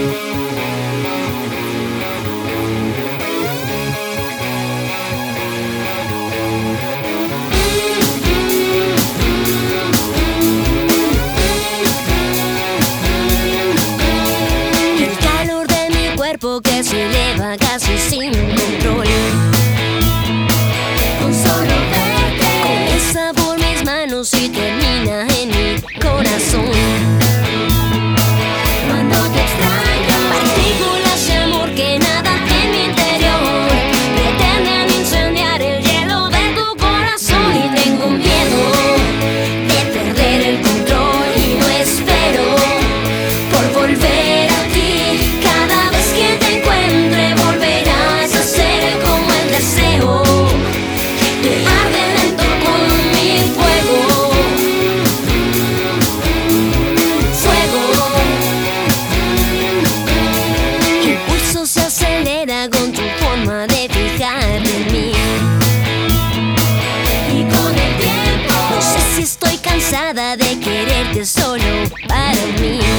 El calor de mi cuerpo que se eleva casi sin control. cansada de quererte solo para mí.